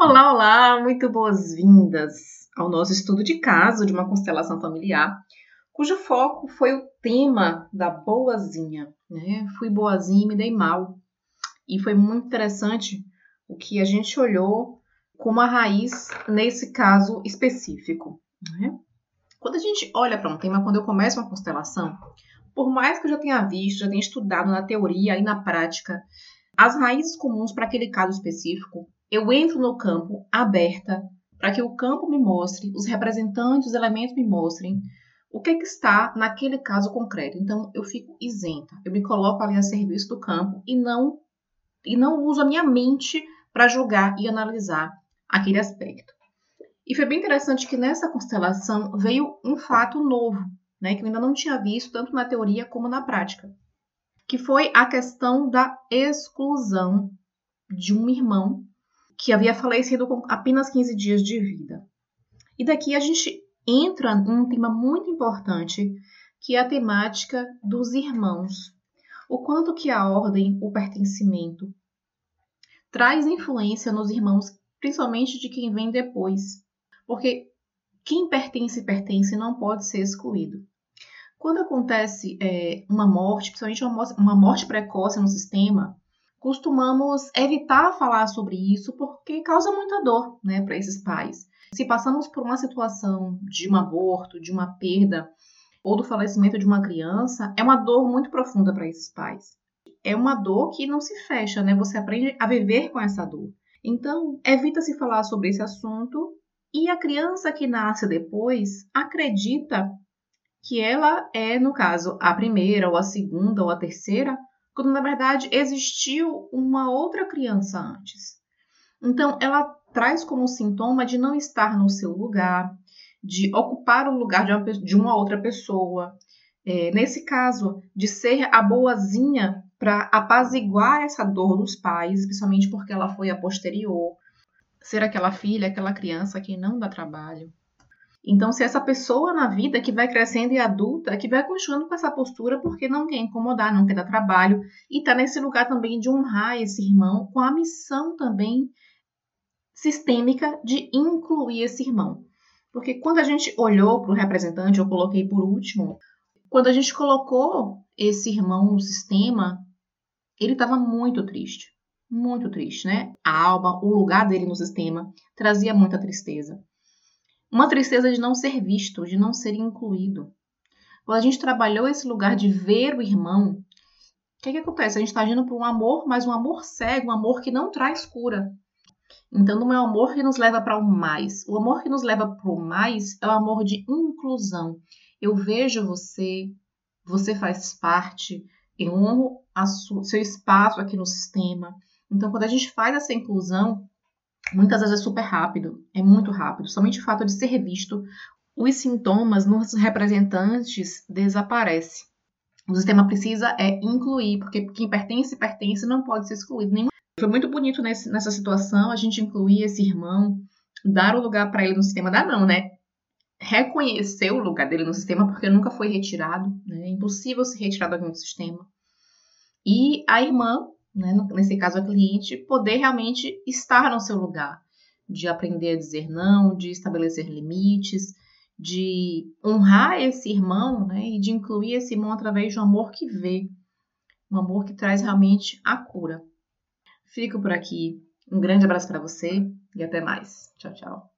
Olá, olá, muito boas-vindas ao nosso estudo de caso de uma constelação familiar, cujo foco foi o tema da boazinha. Né? Fui boazinha e me dei mal. E foi muito interessante o que a gente olhou como a raiz nesse caso específico. Né? Quando a gente olha para um tema, quando eu começo uma constelação, por mais que eu já tenha visto, já tenha estudado na teoria e na prática, as raízes comuns para aquele caso específico eu entro no campo aberta para que o campo me mostre, os representantes, os elementos me mostrem o que, é que está naquele caso concreto. Então eu fico isenta, eu me coloco ali a serviço do campo e não e não uso a minha mente para julgar e analisar aquele aspecto. E foi bem interessante que nessa constelação veio um fato novo, né, que eu ainda não tinha visto tanto na teoria como na prática, que foi a questão da exclusão de um irmão que havia falecido com apenas 15 dias de vida. E daqui a gente entra num tema muito importante, que é a temática dos irmãos. O quanto que a ordem, o pertencimento, traz influência nos irmãos, principalmente de quem vem depois. Porque quem pertence, pertence não pode ser excluído. Quando acontece é, uma morte, principalmente uma morte, uma morte precoce no sistema, costumamos evitar falar sobre isso porque causa muita dor né, para esses pais. Se passamos por uma situação de um aborto, de uma perda ou do falecimento de uma criança, é uma dor muito profunda para esses pais. É uma dor que não se fecha, né? Você aprende a viver com essa dor. Então, evita-se falar sobre esse assunto e a criança que nasce depois acredita que ela é, no caso, a primeira, ou a segunda, ou a terceira, quando na verdade existiu uma outra criança antes. Então, ela traz como sintoma de não estar no seu lugar, de ocupar o lugar de uma, de uma outra pessoa. É, nesse caso, de ser a boazinha para apaziguar essa dor dos pais, principalmente porque ela foi a posterior. Ser aquela filha, aquela criança que não dá trabalho. Então, se essa pessoa na vida que vai crescendo e adulta, que vai continuando com essa postura porque não quer incomodar, não quer dar trabalho, e está nesse lugar também de honrar esse irmão, com a missão também sistêmica de incluir esse irmão. Porque quando a gente olhou para o representante, eu coloquei por último, quando a gente colocou esse irmão no sistema, ele estava muito triste. Muito triste, né? A alma, o lugar dele no sistema, trazia muita tristeza. Uma tristeza de não ser visto, de não ser incluído. Quando a gente trabalhou esse lugar de ver o irmão, o que, é que acontece? A gente está agindo por um amor, mas um amor cego, um amor que não traz cura. Então, não é o amor que nos leva para o mais. O amor que nos leva para o mais é o amor de inclusão. Eu vejo você, você faz parte, eu honro o seu espaço aqui no sistema. Então, quando a gente faz essa inclusão, muitas vezes é super rápido, é muito rápido. Somente o fato de ser visto, os sintomas nos representantes desaparece. O sistema precisa é incluir, porque quem pertence, pertence, não pode ser excluído. Foi muito bonito nesse, nessa situação a gente incluir esse irmão, dar o lugar para ele no sistema, dar não, né? Reconhecer o lugar dele no sistema, porque nunca foi retirado, né? É impossível ser retirado alguém do sistema. E a irmã né, nesse caso a cliente, poder realmente estar no seu lugar, de aprender a dizer não, de estabelecer limites, de honrar esse irmão né, e de incluir esse irmão através de um amor que vê, um amor que traz realmente a cura. Fico por aqui. Um grande abraço para você e até mais. Tchau, tchau.